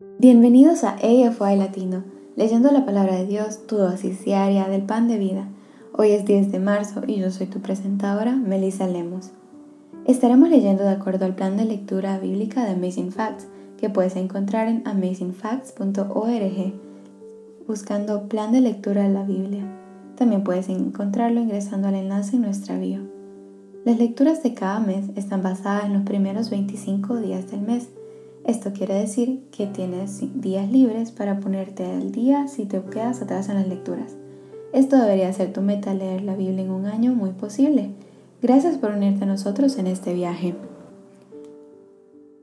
Bienvenidos a AFY Latino, leyendo la palabra de Dios, tu dosis diaria del pan de vida. Hoy es 10 de marzo y yo soy tu presentadora, Melissa Lemos. Estaremos leyendo de acuerdo al plan de lectura bíblica de Amazing Facts, que puedes encontrar en amazingfacts.org, buscando plan de lectura de la Biblia. También puedes encontrarlo ingresando al enlace en nuestra bio. Las lecturas de cada mes están basadas en los primeros 25 días del mes esto quiere decir que tienes días libres para ponerte al día si te quedas atrás en las lecturas. Esto debería ser tu meta leer la Biblia en un año muy posible. Gracias por unirte a nosotros en este viaje.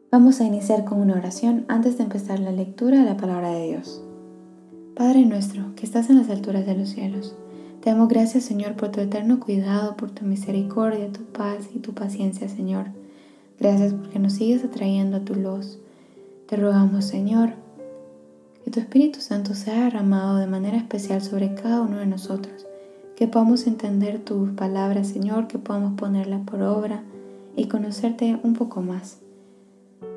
Vamos a iniciar con una oración antes de empezar la lectura de la palabra de Dios. Padre nuestro, que estás en las alturas de los cielos, te damos gracias Señor por tu eterno cuidado, por tu misericordia, tu paz y tu paciencia Señor. Gracias porque nos sigues atrayendo a tu luz te rogamos, Señor, que tu Espíritu Santo sea derramado de manera especial sobre cada uno de nosotros, que podamos entender tus palabras, Señor, que podamos ponerlas por obra y conocerte un poco más.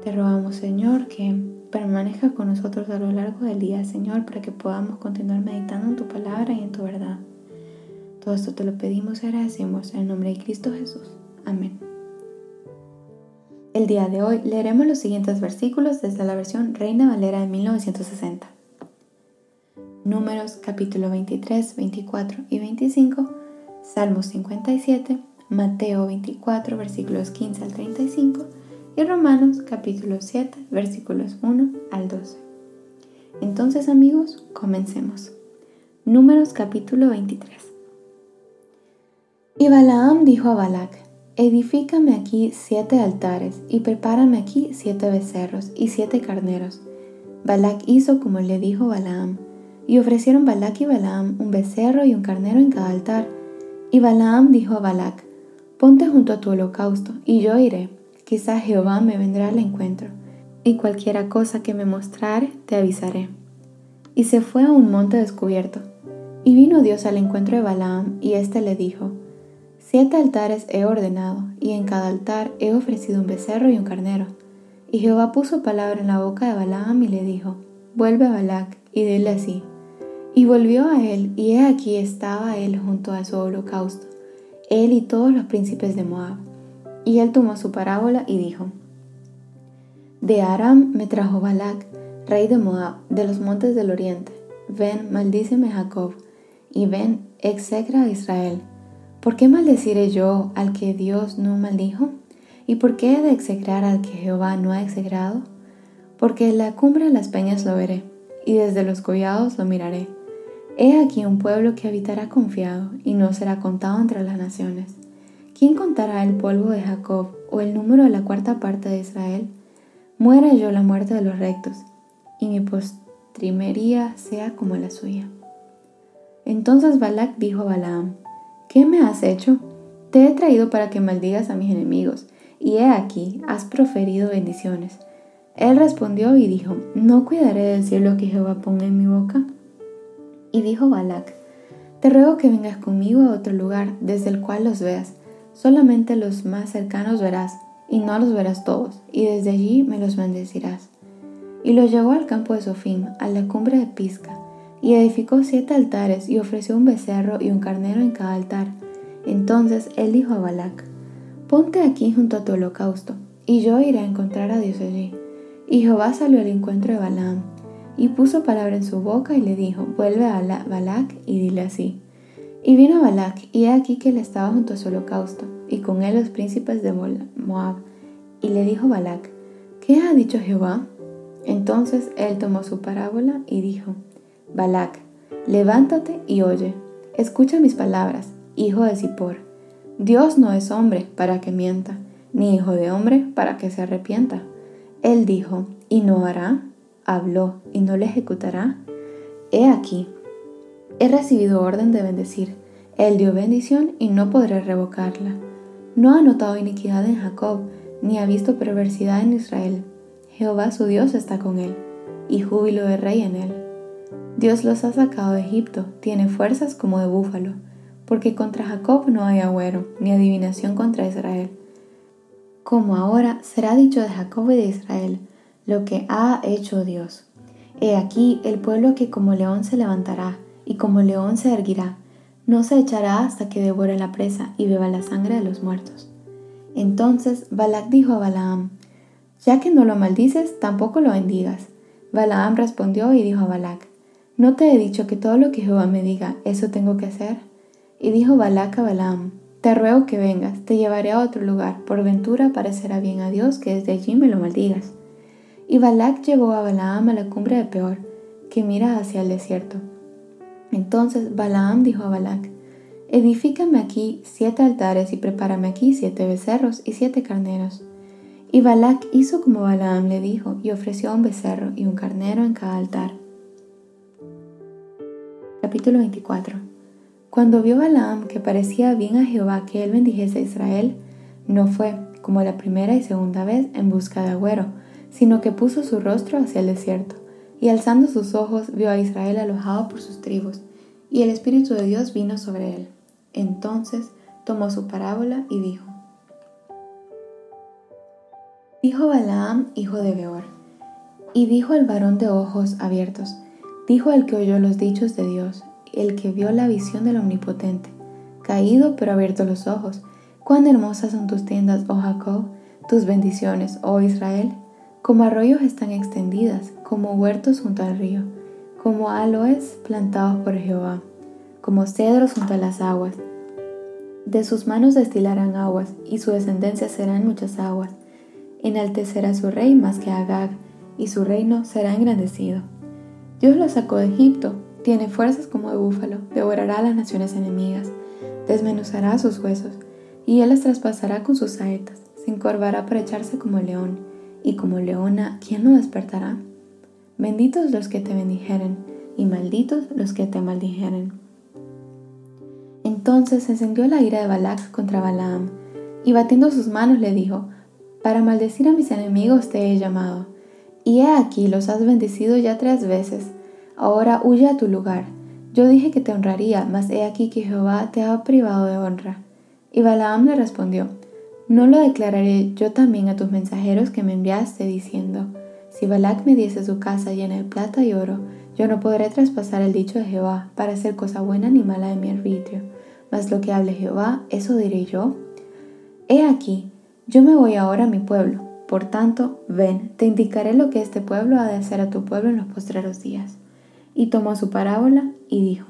Te rogamos, Señor, que permanezcas con nosotros a lo largo del día, Señor, para que podamos continuar meditando en tu palabra y en tu verdad. Todo esto te lo pedimos y agradecemos en el nombre de Cristo Jesús. Amén. El día de hoy leeremos los siguientes versículos desde la versión Reina Valera de 1960. Números capítulo 23, 24 y 25, Salmos 57, Mateo 24 versículos 15 al 35 y Romanos capítulo 7 versículos 1 al 12. Entonces amigos, comencemos. Números capítulo 23. Y Balaam dijo a Balac, Edifícame aquí siete altares y prepárame aquí siete becerros y siete carneros. Balac hizo como le dijo Balaam, y ofrecieron Balac y Balaam un becerro y un carnero en cada altar. Y Balaam dijo a Balac, Ponte junto a tu holocausto, y yo iré, quizá Jehová me vendrá al encuentro, y cualquiera cosa que me mostrare te avisaré. Y se fue a un monte descubierto, y vino Dios al encuentro de Balaam, y éste le dijo, Siete altares he ordenado, y en cada altar he ofrecido un becerro y un carnero. Y Jehová puso palabra en la boca de Balaam y le dijo, Vuelve a Balac y dile así. Y volvió a él, y he aquí estaba él junto a su holocausto, él y todos los príncipes de Moab. Y él tomó su parábola y dijo, De Aram me trajo Balac, rey de Moab, de los montes del oriente. Ven, maldíceme Jacob, y ven, execra a Israel ¿Por qué maldeciré yo al que Dios no maldijo? ¿Y por qué he de execrar al que Jehová no ha execrado? Porque en la cumbre de las peñas lo veré, y desde los collados lo miraré. He aquí un pueblo que habitará confiado, y no será contado entre las naciones. ¿Quién contará el polvo de Jacob, o el número de la cuarta parte de Israel? Muera yo la muerte de los rectos, y mi postrimería sea como la suya. Entonces Balac dijo a Balaam, ¿Qué me has hecho? Te he traído para que maldigas a mis enemigos, y he aquí, has proferido bendiciones. Él respondió y dijo, ¿no cuidaré de decir lo que Jehová ponga en mi boca? Y dijo Balac, te ruego que vengas conmigo a otro lugar desde el cual los veas, solamente los más cercanos verás, y no los verás todos, y desde allí me los bendecirás. Y los llevó al campo de Sofim, a la cumbre de Pisca, y edificó siete altares y ofreció un becerro y un carnero en cada altar. Entonces él dijo a Balac, Ponte aquí junto a tu holocausto, y yo iré a encontrar a Dios allí. Y Jehová salió al encuentro de Balaam, y puso palabra en su boca y le dijo, Vuelve a Balac y dile así. Y vino Balac, y he aquí que él estaba junto a su holocausto, y con él los príncipes de Moab. Y le dijo Balac, ¿qué ha dicho Jehová? Entonces él tomó su parábola y dijo, Balac, levántate y oye, escucha mis palabras, hijo de Zippor. Dios no es hombre para que mienta, ni hijo de hombre para que se arrepienta. Él dijo, y no hará, habló, y no le ejecutará. He aquí, he recibido orden de bendecir. Él dio bendición y no podré revocarla. No ha notado iniquidad en Jacob, ni ha visto perversidad en Israel. Jehová su Dios está con él, y júbilo de rey en él. Dios los ha sacado de Egipto, tiene fuerzas como de búfalo, porque contra Jacob no hay agüero, ni adivinación contra Israel. Como ahora será dicho de Jacob y de Israel, lo que ha hecho Dios. He aquí el pueblo que como león se levantará, y como león se erguirá, no se echará hasta que devore la presa y beba la sangre de los muertos. Entonces Balac dijo a Balaam, Ya que no lo maldices, tampoco lo bendigas. Balaam respondió y dijo a Balac, ¿No te he dicho que todo lo que Jehová me diga, eso tengo que hacer? Y dijo Balac a Balaam, Te ruego que vengas, te llevaré a otro lugar, por ventura parecerá bien a Dios que desde allí me lo maldigas. Y Balac llevó a Balaam a la cumbre de Peor, que mira hacia el desierto. Entonces Balaam dijo a Balac, Edifícame aquí siete altares y prepárame aquí siete becerros y siete carneros. Y Balac hizo como Balaam le dijo y ofreció un becerro y un carnero en cada altar. Capítulo 24 Cuando vio Balaam que parecía bien a Jehová que él bendijese a Israel, no fue, como la primera y segunda vez, en busca de agüero, sino que puso su rostro hacia el desierto, y alzando sus ojos vio a Israel alojado por sus tribus, y el Espíritu de Dios vino sobre él. Entonces tomó su parábola y dijo, Dijo Balaam, hijo de Beor, y dijo el varón de ojos abiertos, dijo el que oyó los dichos de Dios, el que vio la visión del Omnipotente, caído pero abierto los ojos, cuán hermosas son tus tiendas, oh Jacob, tus bendiciones, oh Israel. Como arroyos están extendidas, como huertos junto al río, como aloes plantados por Jehová, como cedros junto a las aguas. De sus manos destilarán aguas, y su descendencia serán muchas aguas. Enaltecerá su rey más que Agag, y su reino será engrandecido. Dios lo sacó de Egipto, tiene fuerzas como de búfalo, devorará a las naciones enemigas, desmenuzará sus huesos, y él las traspasará con sus saetas, se encorvará para echarse como león. Y como leona, ¿quién no despertará? Benditos los que te bendijeren, y malditos los que te maldijeren. Entonces encendió la ira de Balac contra Balaam, y batiendo sus manos le dijo, Para maldecir a mis enemigos te he llamado, y he aquí los has bendecido ya tres veces, ahora huye a tu lugar. Yo dije que te honraría, mas he aquí que Jehová te ha privado de honra. Y Balaam le respondió, no lo declararé yo también a tus mensajeros que me enviaste, diciendo, si Balac me diese su casa llena de plata y oro, yo no podré traspasar el dicho de Jehová para hacer cosa buena ni mala de mi arbitrio. Mas lo que hable Jehová, eso diré yo. He aquí, yo me voy ahora a mi pueblo. Por tanto, ven, te indicaré lo que este pueblo ha de hacer a tu pueblo en los postreros días. Y tomó su parábola y dijo,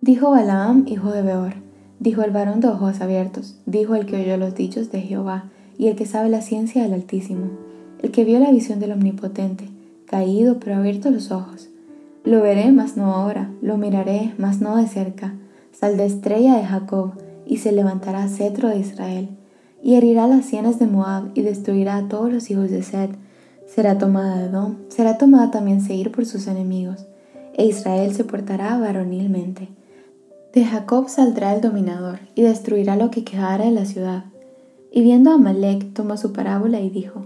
Dijo Balaam, hijo de Beor, Dijo el varón de ojos abiertos, dijo el que oyó los dichos de Jehová, y el que sabe la ciencia del Altísimo, el que vio la visión del Omnipotente, caído pero abierto los ojos. Lo veré, mas no ahora, lo miraré, mas no de cerca. Sal de estrella de Jacob, y se levantará cetro de Israel, y herirá las sienes de Moab, y destruirá a todos los hijos de Sed. Será tomada de Edom, será tomada también Seir por sus enemigos, e Israel se portará varonilmente de Jacob saldrá el dominador y destruirá lo que quedara de la ciudad. Y viendo a Amalek, tomó su parábola y dijo,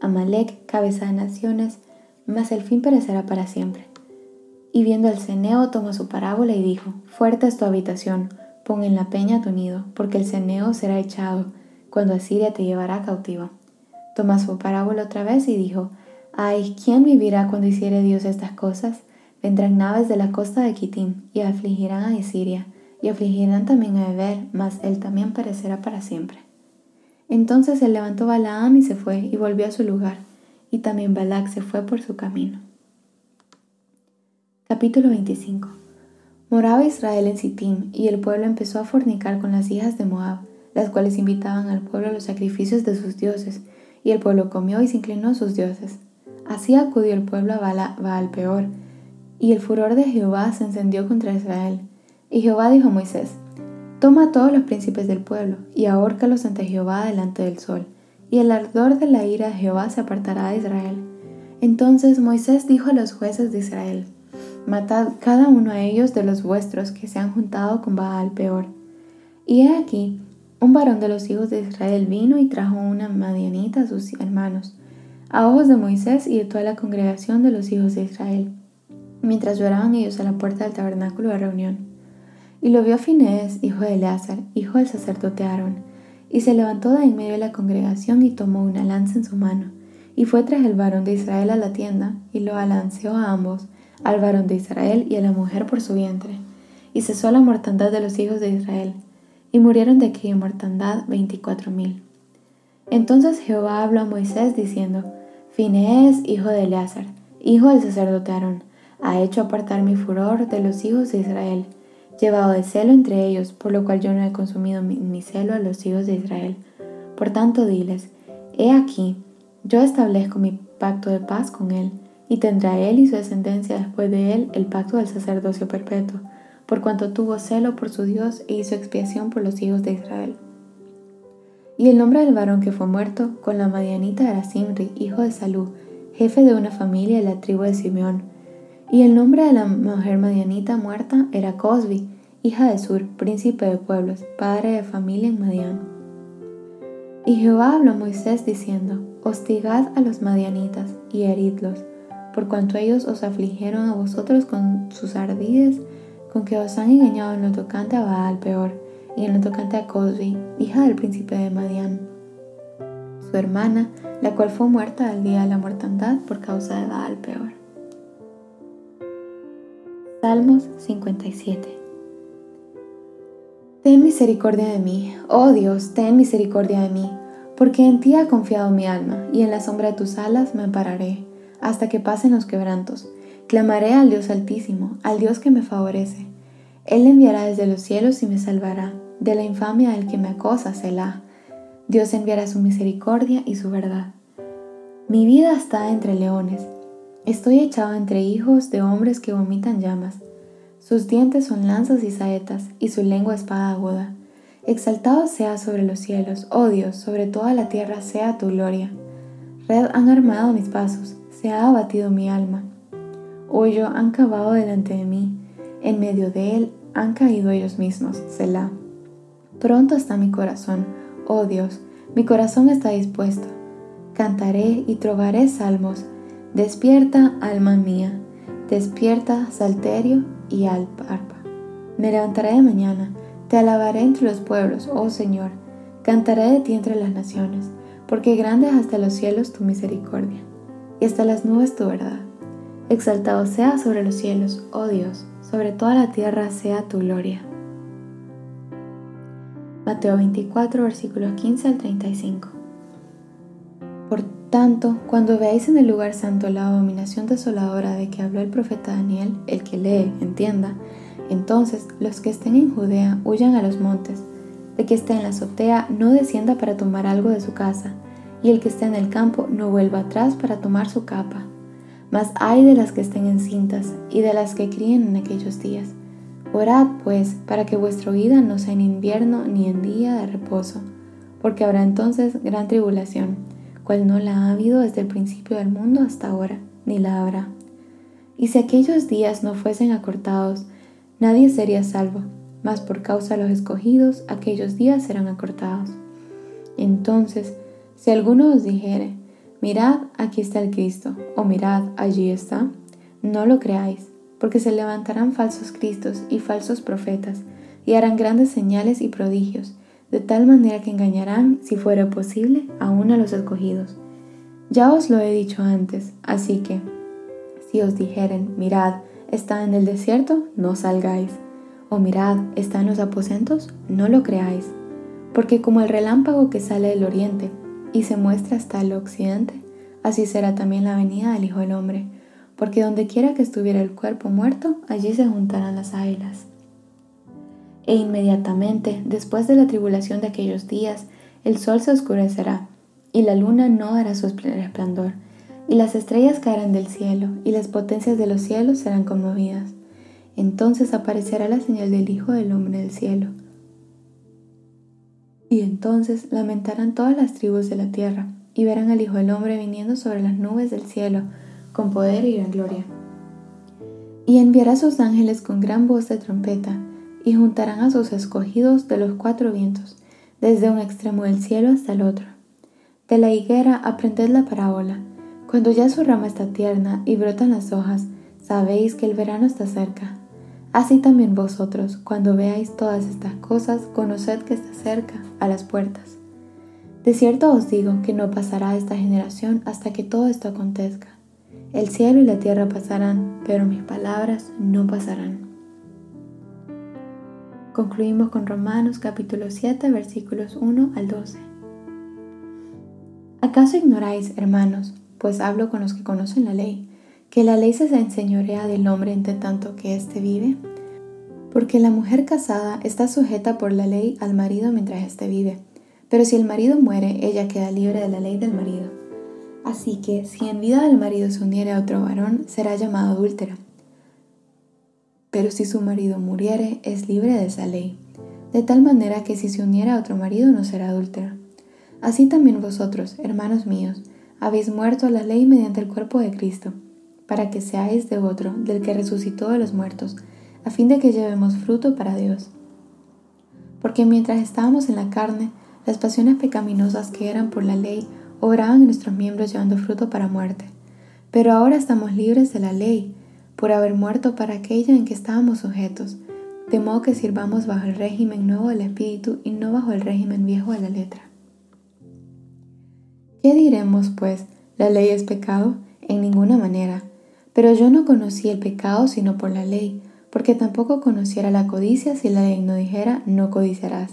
Amalek, cabeza de naciones, mas el fin perecerá para siempre. Y viendo al ceneo, tomó su parábola y dijo, Fuerte es tu habitación, pon en la peña tu nido, porque el ceneo será echado, cuando Asiria te llevará cautivo. Tomó su parábola otra vez y dijo, Ay, ¿quién vivirá cuando hiciere Dios estas cosas? Vendrán naves de la costa de Kitim y afligirán a Siria y afligirán también a Eber, mas él también perecerá para siempre. Entonces se levantó Balaam y se fue y volvió a su lugar, y también Balac se fue por su camino. Capítulo 25 Moraba Israel en Sittim, y el pueblo empezó a fornicar con las hijas de Moab, las cuales invitaban al pueblo a los sacrificios de sus dioses, y el pueblo comió y se inclinó a sus dioses. Así acudió el pueblo a Baal peor, y el furor de Jehová se encendió contra Israel. Y Jehová dijo a Moisés, Toma a todos los príncipes del pueblo, y ahórcalos ante Jehová delante del sol, y el ardor de la ira de Jehová se apartará de Israel. Entonces Moisés dijo a los jueces de Israel, Matad cada uno a ellos de los vuestros que se han juntado con Baal peor. Y he aquí, un varón de los hijos de Israel vino y trajo una madianita a sus hermanos, a ojos de Moisés y de toda la congregación de los hijos de Israel mientras lloraban ellos a la puerta del tabernáculo de reunión. Y lo vio Finés, hijo de Eleazar, hijo del sacerdote Aarón, y se levantó de en medio de la congregación y tomó una lanza en su mano, y fue tras el varón de Israel a la tienda, y lo alanceó a ambos, al varón de Israel y a la mujer por su vientre. Y cesó la mortandad de los hijos de Israel, y murieron de aquella mortandad veinticuatro mil. Entonces Jehová habló a Moisés diciendo, Finees, hijo de Eleazar, hijo del sacerdote Aarón, ha hecho apartar mi furor de los hijos de Israel, llevado de celo entre ellos, por lo cual yo no he consumido mi, celo a los hijos de Israel. Por tanto, diles, he aquí, yo establezco mi pacto de paz con él, y tendrá él y su descendencia después de él el pacto del sacerdocio perpetuo, por cuanto tuvo celo por su Dios e hizo expiación por los hijos de Israel. Y el nombre del varón que fue muerto con la madianita era Simri, hijo de Salú, jefe de una familia de la tribu de Simeón, y el nombre de la mujer madianita muerta era Cosbi, hija de Sur, príncipe de pueblos, padre de familia en Madián. Y Jehová habló a Moisés diciendo, Hostigad a los madianitas y heridlos, por cuanto ellos os afligieron a vosotros con sus ardides, con que os han engañado en lo tocante a Baal peor, y en lo tocante a Cosbi, hija del príncipe de Madián, su hermana, la cual fue muerta al día de la mortandad por causa de Baal peor. Salmos 57 Ten misericordia de mí, oh Dios, ten misericordia de mí, porque en ti ha confiado mi alma, y en la sombra de tus alas me ampararé, hasta que pasen los quebrantos. Clamaré al Dios altísimo, al Dios que me favorece. Él enviará desde los cielos y me salvará, de la infamia del que me acosa, Selah. Dios enviará su misericordia y su verdad. Mi vida está entre leones, Estoy echado entre hijos de hombres que vomitan llamas. Sus dientes son lanzas y saetas, y su lengua espada aguda. Exaltado sea sobre los cielos, oh Dios, sobre toda la tierra sea tu gloria. Red han armado mis pasos, se ha abatido mi alma. Hoyo han cavado delante de mí, en medio de él han caído ellos mismos, Selah. Pronto está mi corazón, oh Dios, mi corazón está dispuesto. Cantaré y trovaré salmos Despierta, alma mía, despierta, salterio y arpa. Me levantaré de mañana, te alabaré entre los pueblos, oh Señor, cantaré de ti entre las naciones, porque grande es hasta los cielos tu misericordia, y hasta las nubes tu verdad. Exaltado sea sobre los cielos, oh Dios, sobre toda la tierra sea tu gloria. Mateo 24, versículos 15 al 35. Por tanto, cuando veáis en el lugar santo la abominación desoladora de que habló el profeta Daniel, el que lee, entienda, entonces los que estén en Judea huyan a los montes, de que esté en la azotea no descienda para tomar algo de su casa, y el que esté en el campo no vuelva atrás para tomar su capa. Mas hay de las que estén encintas y de las que críen en aquellos días. Orad, pues, para que vuestra vida no sea en invierno ni en día de reposo, porque habrá entonces gran tribulación cual no la ha habido desde el principio del mundo hasta ahora, ni la habrá. Y si aquellos días no fuesen acortados, nadie sería salvo, mas por causa de los escogidos, aquellos días serán acortados. Entonces, si alguno os dijere, mirad, aquí está el Cristo, o mirad, allí está, no lo creáis, porque se levantarán falsos Cristos y falsos profetas, y harán grandes señales y prodigios, de tal manera que engañarán, si fuera posible, aún a los escogidos. Ya os lo he dicho antes, así que, si os dijeren, mirad, está en el desierto, no salgáis, o mirad, está en los aposentos, no lo creáis, porque como el relámpago que sale del oriente y se muestra hasta el occidente, así será también la venida del Hijo del Hombre, porque donde quiera que estuviera el cuerpo muerto, allí se juntarán las águilas e inmediatamente después de la tribulación de aquellos días, el sol se oscurecerá, y la luna no dará su resplandor, y las estrellas caerán del cielo, y las potencias de los cielos serán conmovidas. Entonces aparecerá la señal del Hijo del Hombre del cielo. Y entonces lamentarán todas las tribus de la tierra, y verán al Hijo del Hombre viniendo sobre las nubes del cielo, con poder y gran gloria. Y enviará sus ángeles con gran voz de trompeta, y juntarán a sus escogidos de los cuatro vientos, desde un extremo del cielo hasta el otro. De la higuera aprended la parábola. Cuando ya su rama está tierna y brotan las hojas, sabéis que el verano está cerca. Así también vosotros, cuando veáis todas estas cosas, conoced que está cerca, a las puertas. De cierto os digo que no pasará esta generación hasta que todo esto acontezca. El cielo y la tierra pasarán, pero mis palabras no pasarán. Concluimos con Romanos capítulo 7 versículos 1 al 12. ¿Acaso ignoráis, hermanos, pues hablo con los que conocen la ley, que la ley se enseñorea del hombre entre tanto que éste vive? Porque la mujer casada está sujeta por la ley al marido mientras éste vive, pero si el marido muere, ella queda libre de la ley del marido. Así que si en vida del marido se uniere a otro varón, será llamado adúltera. Pero si su marido muriere, es libre de esa ley, de tal manera que si se uniera a otro marido no será adúltera. Así también vosotros, hermanos míos, habéis muerto a la ley mediante el cuerpo de Cristo, para que seáis de otro, del que resucitó de los muertos, a fin de que llevemos fruto para Dios. Porque mientras estábamos en la carne, las pasiones pecaminosas que eran por la ley obraban en nuestros miembros llevando fruto para muerte. Pero ahora estamos libres de la ley, por haber muerto para aquella en que estábamos sujetos, de modo que sirvamos bajo el régimen nuevo del Espíritu y no bajo el régimen viejo de la letra. ¿Qué diremos, pues? ¿La ley es pecado? En ninguna manera. Pero yo no conocí el pecado sino por la ley, porque tampoco conociera la codicia si la ley no dijera no codiciarás.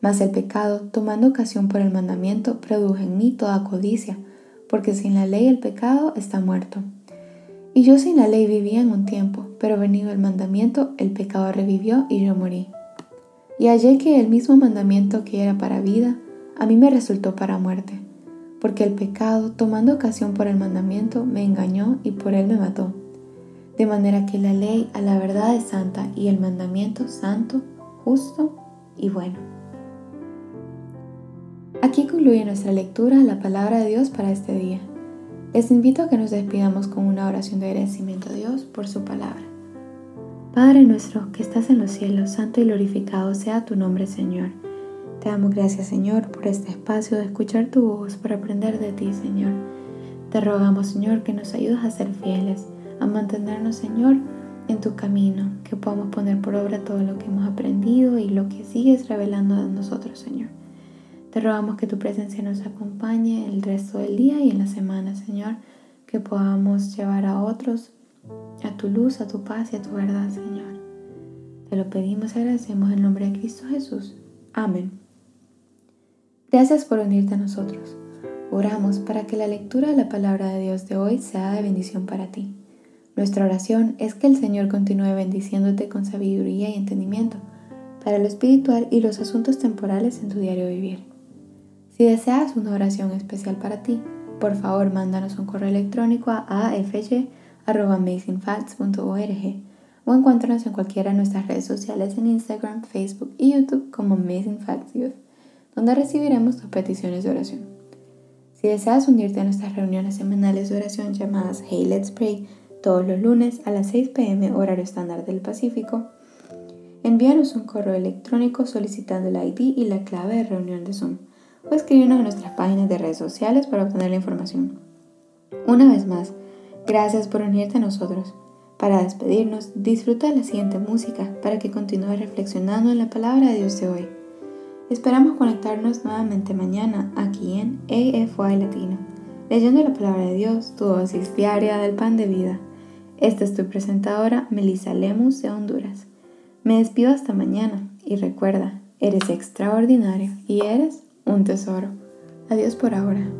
Mas el pecado, tomando ocasión por el mandamiento, produjo en mí toda codicia, porque sin la ley el pecado está muerto. Y yo sin la ley vivía en un tiempo, pero venido el mandamiento, el pecado revivió y yo morí. Y hallé que el mismo mandamiento que era para vida, a mí me resultó para muerte porque el pecado, tomando ocasión por el mandamiento, me engañó y por él me mató. De manera que la ley a la verdad es santa y el mandamiento santo, justo y bueno. Aquí concluye nuestra lectura de la palabra de Dios para este día. Les invito a que nos despidamos con una oración de agradecimiento a Dios por su palabra. Padre nuestro que estás en los cielos, santo y glorificado sea tu nombre, Señor. Te damos gracias, Señor, por este espacio de escuchar tu voz, por aprender de ti, Señor. Te rogamos, Señor, que nos ayudes a ser fieles, a mantenernos, Señor, en tu camino, que podamos poner por obra todo lo que hemos aprendido y lo que sigues revelando a nosotros, Señor. Te rogamos que tu presencia nos acompañe el resto del día y en la semana, Señor, que podamos llevar a otros a tu luz, a tu paz y a tu verdad, Señor. Te lo pedimos y agradecemos en nombre de Cristo Jesús. Amén. Gracias por unirte a nosotros. Oramos para que la lectura de la palabra de Dios de hoy sea de bendición para ti. Nuestra oración es que el Señor continúe bendiciéndote con sabiduría y entendimiento para lo espiritual y los asuntos temporales en tu diario vivir. Si deseas una oración especial para ti, por favor mándanos un correo electrónico a afj.amazingfacts.org o encuéntranos en cualquiera de nuestras redes sociales en Instagram, Facebook y YouTube como Amazing donde recibiremos tus peticiones de oración. Si deseas unirte a nuestras reuniones semanales de oración llamadas Hey Let's Pray todos los lunes a las 6 pm horario estándar del Pacífico, envíanos un correo electrónico solicitando el ID y la clave de reunión de Zoom o escríbenos en nuestras páginas de redes sociales para obtener la información. Una vez más, gracias por unirte a nosotros. Para despedirnos, disfruta la siguiente música para que continúes reflexionando en la palabra de Dios de hoy. Esperamos conectarnos nuevamente mañana aquí en AFY Latino, leyendo la palabra de Dios, tu dosis diaria del pan de vida. Esta es tu presentadora, Melissa Lemus de Honduras. Me despido hasta mañana y recuerda, eres extraordinario y eres un tesoro. Adiós por ahora.